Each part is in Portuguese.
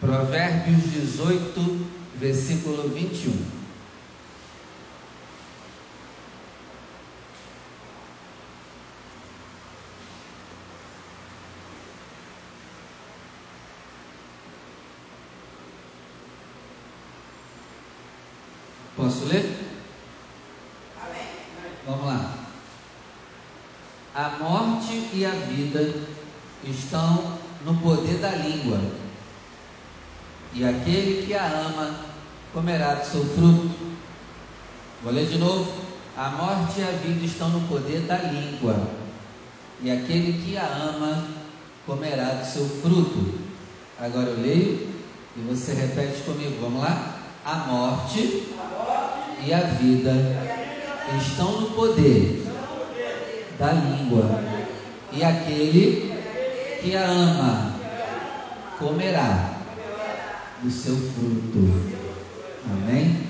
Provérbios 18, versículo 21. Posso ler? Amém. Vamos lá. A morte e a vida estão no poder da língua, e aquele que a ama comerá do seu fruto. Vou ler de novo. A morte e a vida estão no poder da língua, e aquele que a ama comerá do seu fruto. Agora eu leio e você repete comigo. Vamos lá? A morte e a vida estão no poder da língua, e aquele que a ama comerá do seu fruto. Amém?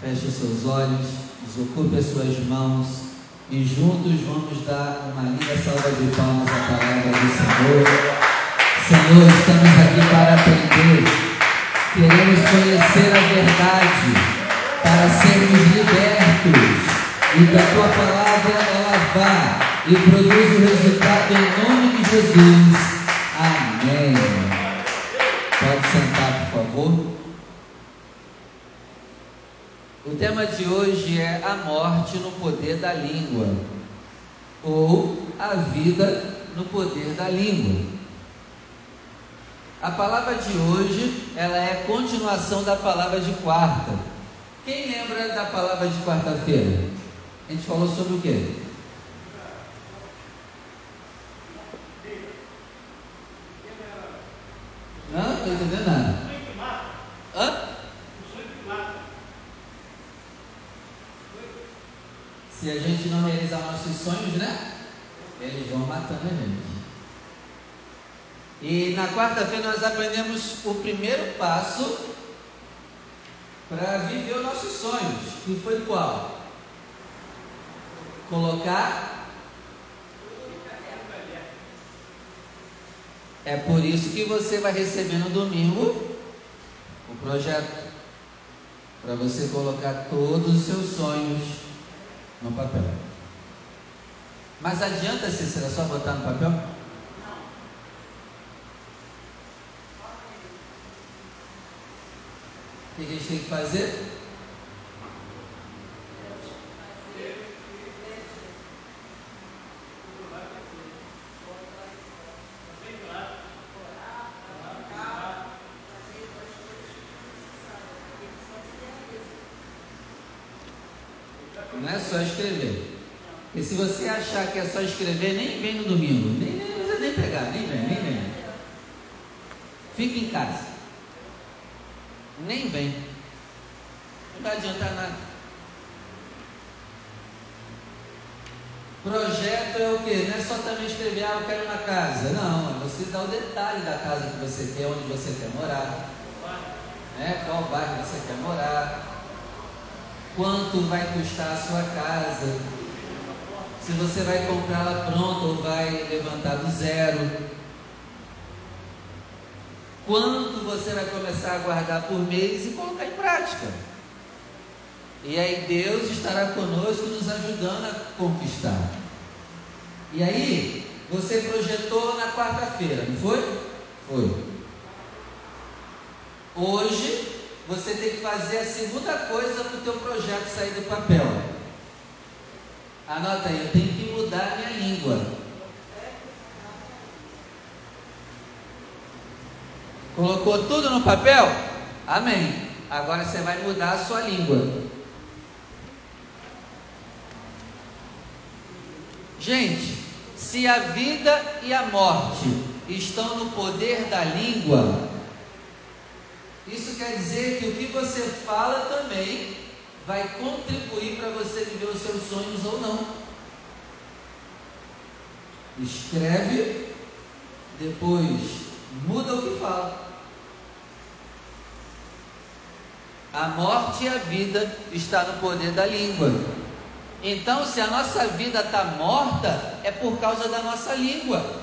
Feche os seus olhos, desocupe as suas mãos e juntos vamos dar uma linda salva de palmas à palavra do Senhor. Senhor, estamos aqui para aprender, queremos conhecer a verdade para sermos libertos e que a tua palavra ela vá e produza o resultado em nome de Jesus. Amém. Tema de hoje é a morte no poder da língua, ou a vida no poder da língua. A palavra de hoje, ela é continuação da palavra de quarta. Quem lembra da palavra de quarta-feira? A gente falou sobre o quê? Hã? Não estou entendendo nada. Hã? Se a gente não realizar nossos sonhos, né? Eles vão matando a gente. E na quarta-feira nós aprendemos o primeiro passo para viver os nossos sonhos. E foi qual? Colocar. É por isso que você vai receber no domingo o projeto. Para você colocar todos os seus sonhos no papel. Mas adianta se será só botar no papel? O que a gente tem que fazer? Não é só escrever. E se você achar que é só escrever, nem vem no domingo. Nem, nem precisa nem pegar, nem vem, nem vem. Fica em casa nem vem. Não vai adiantar nada. Projeto é o que? Não é só também escrever, ah, eu quero uma casa. Não, é você dá o detalhe da casa que você quer, onde você quer morar. Né? Qual bairro você quer morar. Quanto vai custar a sua casa. Se você vai comprá-la pronta ou vai levantar do zero quanto você vai começar a guardar por mês e colocar em prática. E aí Deus estará conosco nos ajudando a conquistar. E aí, você projetou na quarta-feira, não foi? Foi. Hoje, você tem que fazer a segunda coisa para o teu projeto sair do papel. Anota aí, eu tenho que mudar minha língua. Colocou tudo no papel? Amém. Agora você vai mudar a sua língua. Gente, se a vida e a morte estão no poder da língua, isso quer dizer que o que você fala também vai contribuir para você viver os seus sonhos ou não. Escreve, depois muda o que fala. A morte e a vida está no poder da língua. Então, se a nossa vida está morta, é por causa da nossa língua.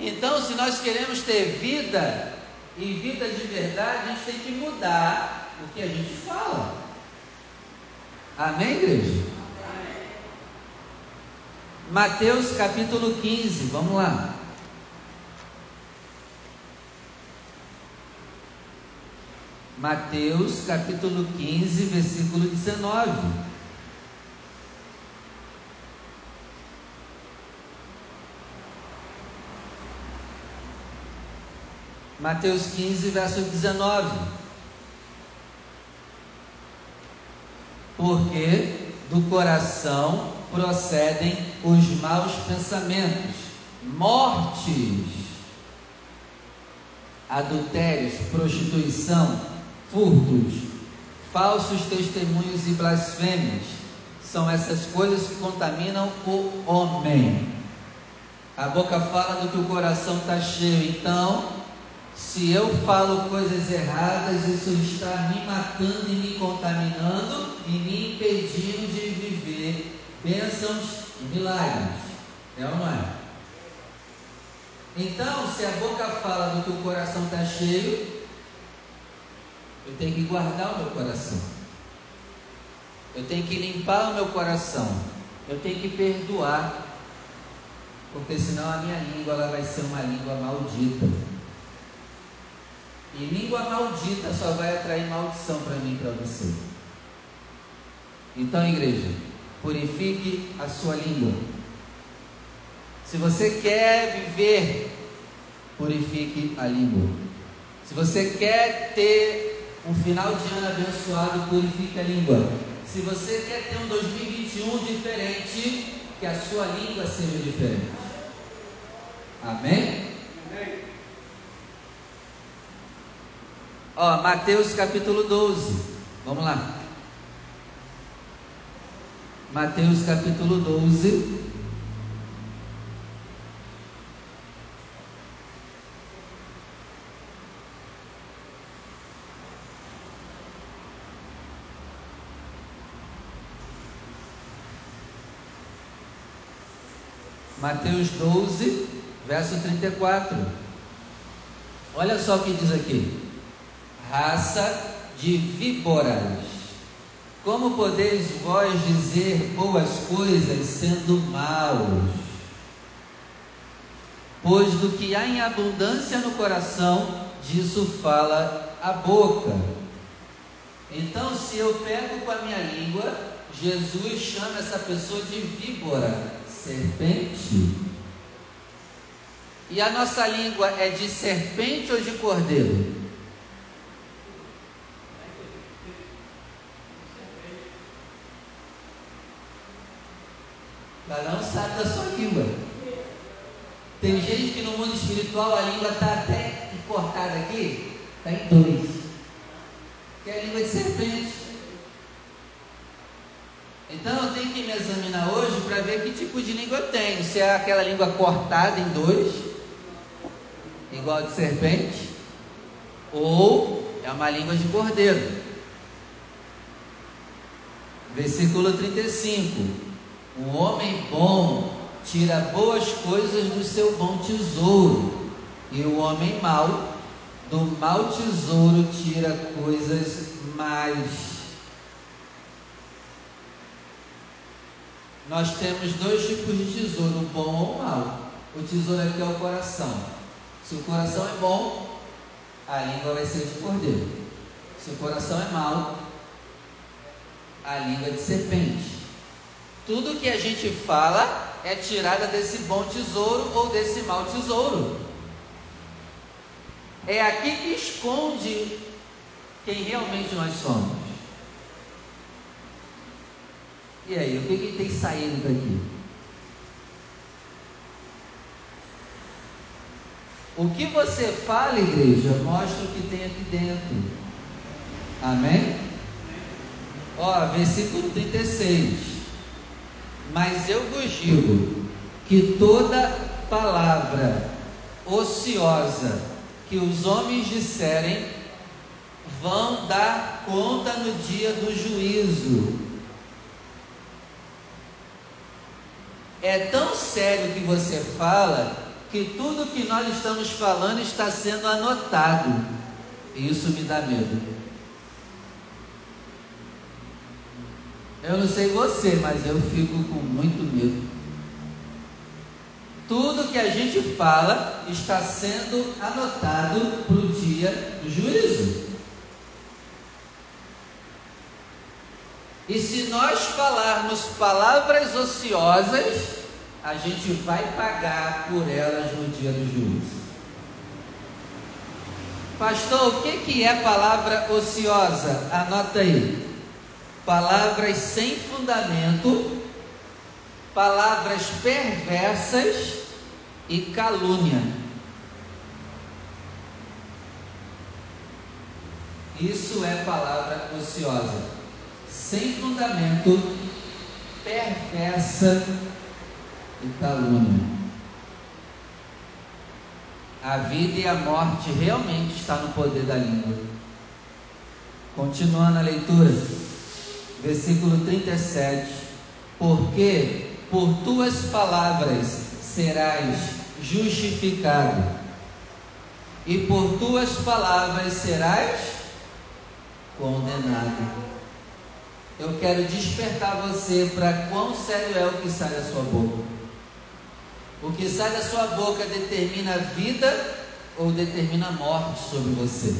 Então, se nós queremos ter vida e vida de verdade, a gente tem que mudar o que a gente fala. Amém, igreja? Mateus capítulo 15, vamos lá. Mateus capítulo 15, versículo 19. Mateus 15, verso 19. Porque do coração procedem os maus pensamentos, mortes, adultérios, prostituição, furtos, falsos testemunhos e blasfêmias. São essas coisas que contaminam o homem. A boca fala do que o coração está cheio. Então, se eu falo coisas erradas, isso está me matando e me contaminando e me impedindo de viver bênçãos e milagres. É ou não é? Então, se a boca fala do que o coração está cheio, eu tenho que guardar o meu coração. Eu tenho que limpar o meu coração. Eu tenho que perdoar. Porque senão a minha língua ela vai ser uma língua maldita. E língua maldita só vai atrair maldição para mim e para você. Então, igreja, purifique a sua língua. Se você quer viver, purifique a língua. Se você quer ter um final de ano abençoado, purifique a língua. Se você quer ter um 2021 diferente, que a sua língua seja diferente. Amém? Amém. Ó, Mateus capítulo 12. Vamos lá. Mateus capítulo 12. Mateus 12, verso 34. Olha só o que diz aqui: raça de víboras. Como podeis vós dizer boas coisas sendo maus? Pois do que há em abundância no coração, disso fala a boca. Então, se eu pego com a minha língua, Jesus chama essa pessoa de víbora serpente. E a nossa língua é de serpente ou de cordeiro? Cada um sabe da sua língua. Tem gente que no mundo espiritual a língua está até cortada aqui, está em dois. Que é a língua de serpente. Então eu tenho que me examinar hoje para ver que tipo de língua eu tenho. Se é aquela língua cortada em dois, igual de serpente, ou é uma língua de cordeiro. Versículo 35: O homem bom tira boas coisas do seu bom tesouro, e o homem mau do mau tesouro tira coisas mais Nós temos dois tipos de tesouro, bom ou mal. O tesouro aqui é o coração. Se o coração é bom, a língua vai ser de cordeiro. Se o coração é mau, a língua é de serpente. Tudo que a gente fala é tirada desse bom tesouro ou desse mau tesouro. É aqui que esconde quem realmente nós somos. E aí, o que, que tem saído daqui? O que você fala, igreja, mostra o que tem aqui dentro. Amém? Ó, versículo 36. Mas eu vos digo que toda palavra ociosa que os homens disserem vão dar conta no dia do juízo é tão sério que você fala que tudo que nós estamos falando está sendo anotado. Isso me dá medo. Eu não sei você, mas eu fico com muito medo. Tudo que a gente fala está sendo anotado para o dia do juízo. E se nós falarmos palavras ociosas, a gente vai pagar por elas no dia do juízo. Pastor, o que, que é palavra ociosa? Anota aí. Palavras sem fundamento, palavras perversas e calúnia. Isso é palavra ociosa sem fundamento, perversa e calúnia. A vida e a morte realmente está no poder da língua. Continuando a leitura, versículo 37. Porque por tuas palavras serás justificado, e por tuas palavras serás condenado. Eu quero despertar você para quão sério é o que sai da sua boca. O que sai da sua boca determina a vida ou determina a morte sobre você.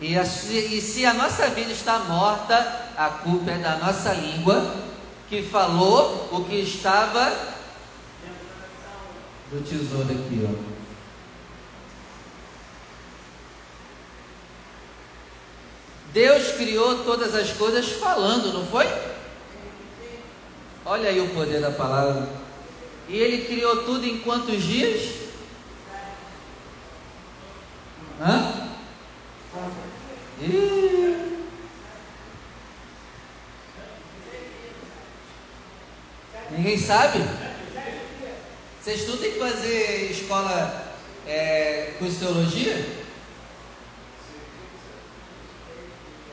E, a, e se a nossa vida está morta, a culpa é da nossa língua, que falou o que estava do tesouro aqui, ó. Deus criou todas as coisas falando, não foi? Olha aí o poder da palavra. E Ele criou tudo em quantos dias? Hã? Ih. Ninguém sabe? Vocês tudo têm que fazer escola é, com teologia?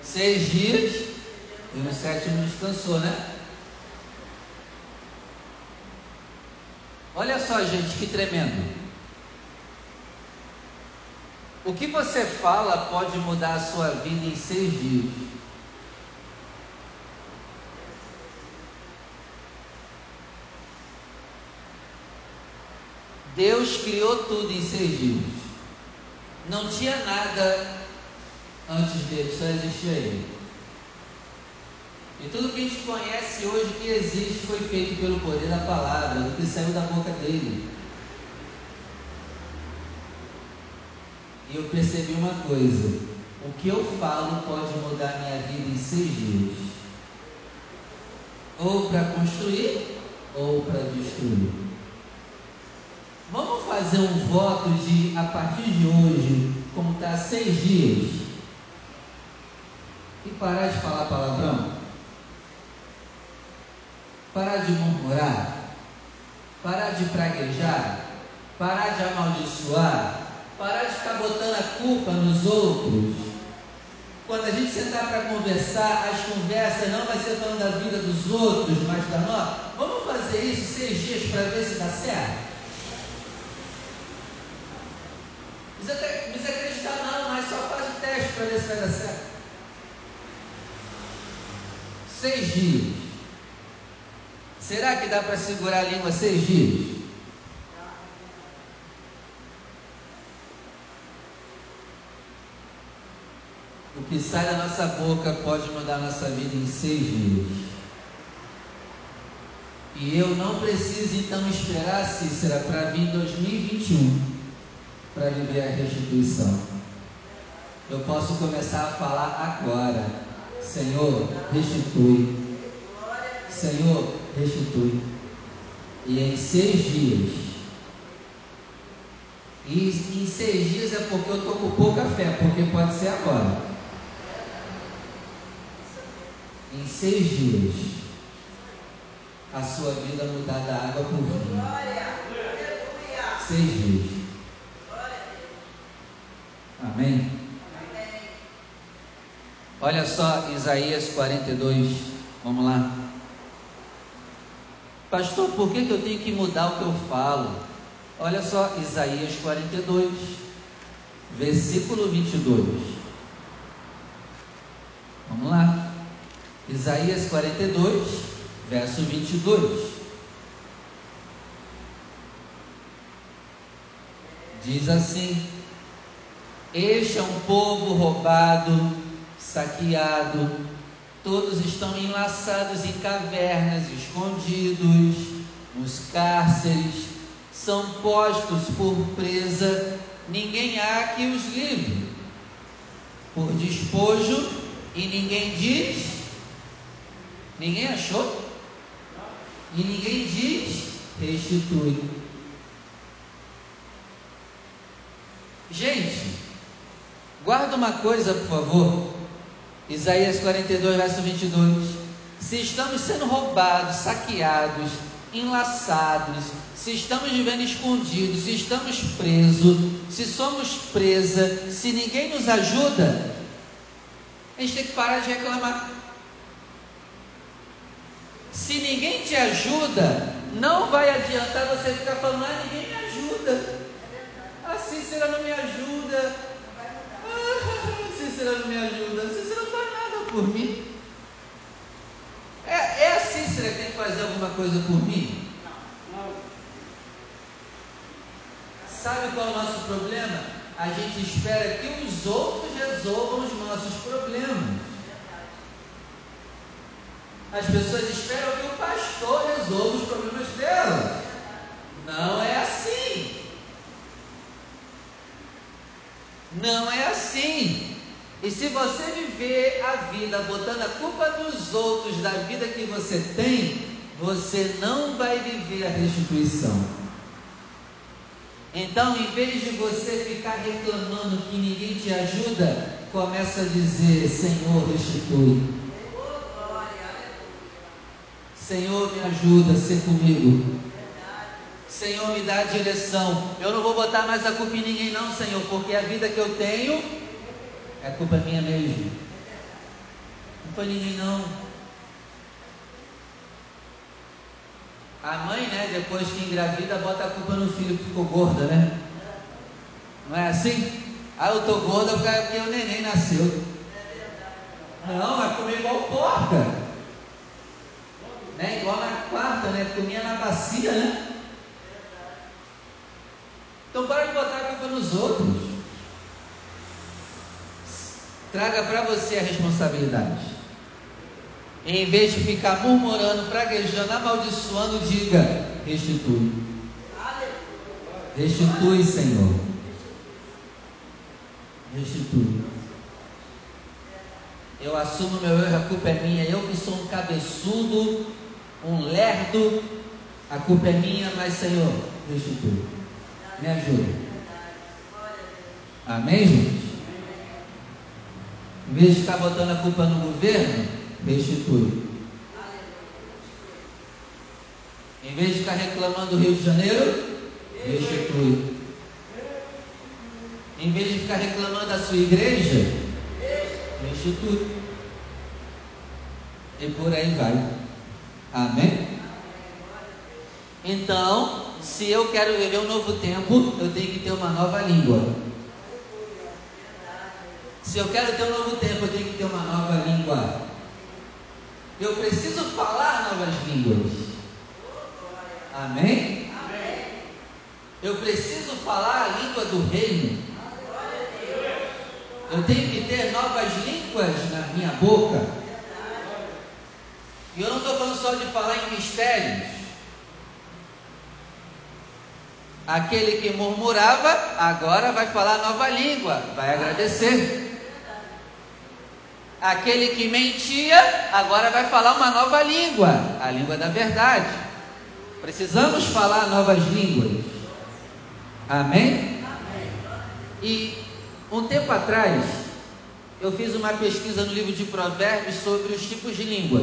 seis dias e no sétimo descansou, né? Olha só, gente, que tremendo. O que você fala pode mudar a sua vida em seis dias. Deus criou tudo em seis dias. Não tinha nada antes dele, só existia ele. E tudo que a gente conhece hoje que existe foi feito pelo poder da palavra, do que saiu da boca dele. E eu percebi uma coisa: o que eu falo pode mudar minha vida em seis dias, ou para construir, ou para destruir. Vamos fazer um voto de, a partir de hoje, como está seis dias, e parar de falar palavrão, parar de murmurar, parar de praguejar, parar de amaldiçoar, parar de ficar botando a culpa nos outros. Quando a gente sentar para conversar, as conversas não vai ser falando da vida dos outros, mas da nossa. Vamos fazer isso seis dias para ver se dá certo? Não precisa acreditar não, mas só faz o teste para ver se vai dar certo seis dias. Será que dá para segurar a língua seis dias? O que sai da nossa boca pode mudar a nossa vida em seis dias. E eu não preciso então esperar, Cícera, para vir 2021 para viver a restituição. Eu posso começar a falar agora Senhor, restitui. Senhor, restitui. E em seis dias. E em seis dias é porque eu estou com pouca fé, porque pode ser agora. Em seis dias, a sua vida mudar da água para o vinho. Seis dias. Amém? Olha só Isaías 42, vamos lá. Pastor, por que, que eu tenho que mudar o que eu falo? Olha só, Isaías 42, versículo 22. Vamos lá. Isaías 42, verso 22. Diz assim: Este é um povo roubado, saqueado, todos estão enlaçados em cavernas, escondidos, nos cárceres, são postos por presa, ninguém há que os livre, por despojo, e ninguém diz, ninguém achou, e ninguém diz, restitui. Gente, guarda uma coisa, por favor. Isaías 42, verso 22. Se estamos sendo roubados, saqueados, enlaçados, se estamos vivendo escondidos, se estamos presos, se somos presa, se ninguém nos ajuda, a gente tem que parar de reclamar. Se ninguém te ajuda, não vai adiantar você ficar falando, ah, ninguém me ajuda. A Cícera não me ajuda. Cícera não me ajuda. Cícera não faz nada por mim. É, é a Cícera que tem que fazer alguma coisa por mim? Não. Sabe qual é o nosso problema? A gente espera que os outros resolvam os nossos problemas. As pessoas esperam que o pastor resolva os problemas delas. Não é assim. Não é assim. E se você viver a vida botando a culpa dos outros da vida que você tem, você não vai viver a restituição. Então, em vez de você ficar reclamando que ninguém te ajuda, começa a dizer: Senhor, restitui. Senhor, me ajuda ser comigo. Senhor, me dá direção. Eu não vou botar mais a culpa em ninguém, não, Senhor, porque a vida que eu tenho é culpa minha mesmo. Não foi ninguém, não. A mãe, né, depois que engravida, bota a culpa no filho que ficou gorda, né? Não é assim? Ah, eu tô gorda porque o neném nasceu. Não, vai comer igual porca. Né? Igual na quarta, né? Comia na bacia, né? Então para de botar a culpa nos outros. Traga para você a responsabilidade. Em vez de ficar murmurando, praguejando, amaldiçoando, diga: restitui. Restitui, Senhor. Restitui. Eu assumo meu erro, a culpa é minha. Eu que sou um cabeçudo, um lerdo, a culpa é minha, mas Senhor, restitui. Me ajuda. Amém, gente? Em vez de ficar botando a culpa no governo, restitui. Em vez de ficar reclamando do Rio de Janeiro, restitui. Em vez de ficar reclamando da sua igreja, restitui. E por aí vai. Amém? Então, se eu quero viver um novo tempo, eu tenho que ter uma nova língua. Se eu quero ter um novo tempo, eu tenho que ter uma nova língua. Eu preciso falar novas línguas. Amém? Amém. Eu preciso falar a língua do reino. Eu tenho que ter novas línguas na minha boca. E eu não estou falando só de falar em mistérios. Aquele que murmurava, agora vai falar nova língua, vai agradecer. Aquele que mentia, agora vai falar uma nova língua, a língua da verdade. Precisamos falar novas línguas. Amém? E um tempo atrás, eu fiz uma pesquisa no livro de Provérbios sobre os tipos de língua.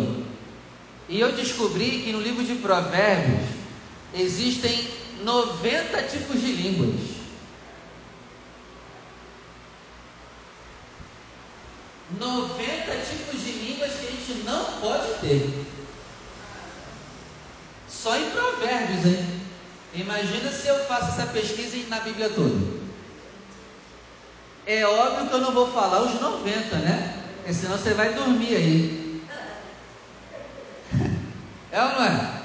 E eu descobri que no livro de Provérbios existem 90 tipos de línguas. Noventa tipos de línguas que a gente não pode ter. Só em provérbios, hein? Imagina se eu faço essa pesquisa na Bíblia toda. É óbvio que eu não vou falar os 90, né? Porque senão você vai dormir aí. É ou não é?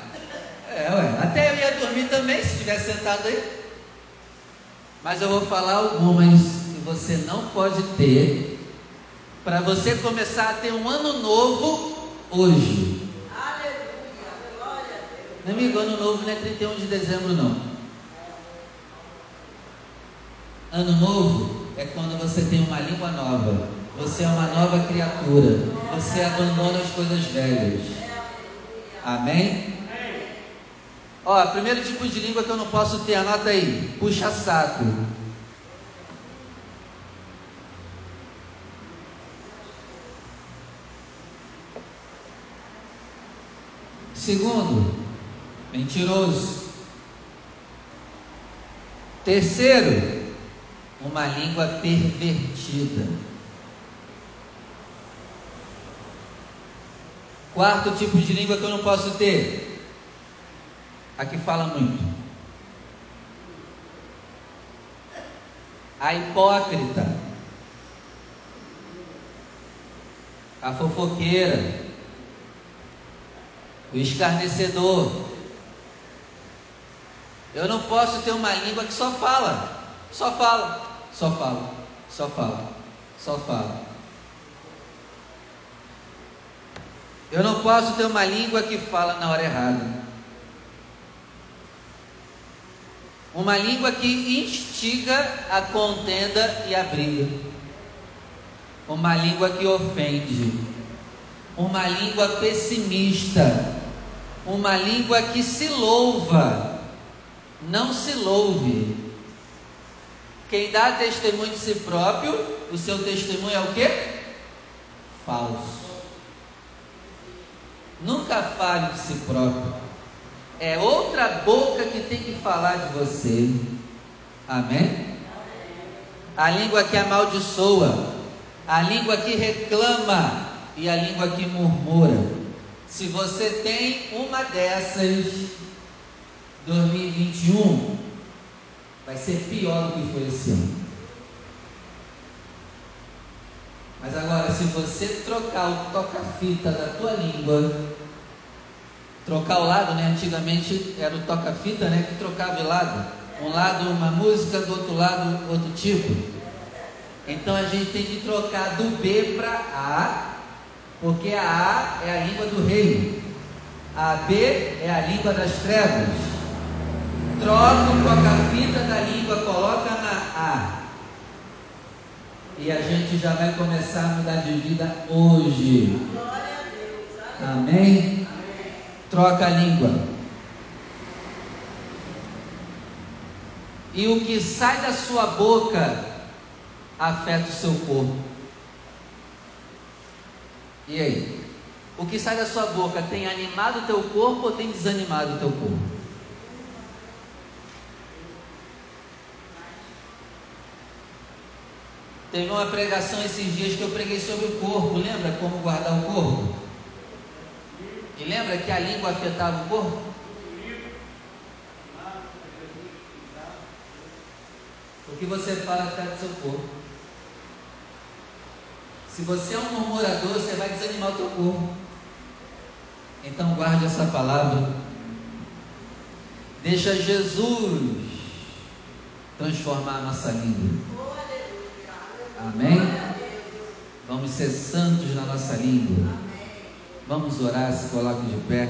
É, ué. Até eu ia dormir também se estivesse sentado aí. Mas eu vou falar algumas que você não pode ter para você começar a ter um ano novo hoje. Meu amigo, ano novo não é 31 de dezembro, não. Ano novo é quando você tem uma língua nova. Você é uma nova criatura. Você abandona as coisas velhas. Amém? Ó, primeiro tipo de língua que eu não posso ter, anota aí. Puxa saco. Segundo, mentiroso. Terceiro, uma língua pervertida. Quarto tipo de língua que eu não posso ter. Aqui fala muito. A hipócrita. A fofoqueira. O escarnecedor. Eu não posso ter uma língua que só fala. Só fala. Só fala. Só fala. Só fala. Eu não posso ter uma língua que fala na hora errada. Uma língua que instiga a contenda e a briga. Uma língua que ofende. Uma língua pessimista. Uma língua que se louva. Não se louve. Quem dá testemunho de si próprio, o seu testemunho é o que? Falso. Nunca fale de si próprio. É outra boca que tem que falar de você. Amém? A língua que amaldiçoa, a língua que reclama e a língua que murmura. Se você tem uma dessas, 2021 vai ser pior do que foi esse ano. Mas agora, se você trocar o toca-fita da tua língua, trocar o lado, né? Antigamente era o toca-fita, né? Que trocava de lado. Um lado uma música, do outro lado outro tipo. Então a gente tem que trocar do B para A, porque a A é a língua do reino. A B é a língua das trevas. Troca o toca-fita da língua, coloca na A. E a gente já vai começar a mudar de vida hoje. Amém? Troca a língua. E o que sai da sua boca afeta o seu corpo. E aí? O que sai da sua boca tem animado o teu corpo ou tem desanimado o teu corpo? Teve uma pregação esses dias que eu preguei sobre o corpo, lembra como guardar o corpo? E lembra que a língua afetava o corpo? O que você fala afeta o seu corpo. Se você é um murmurador, você vai desanimar o teu. Então guarde essa palavra. Deixa Jesus transformar a nossa língua. Amém? Vamos ser santos na nossa língua. Vamos orar, se coloque de pé.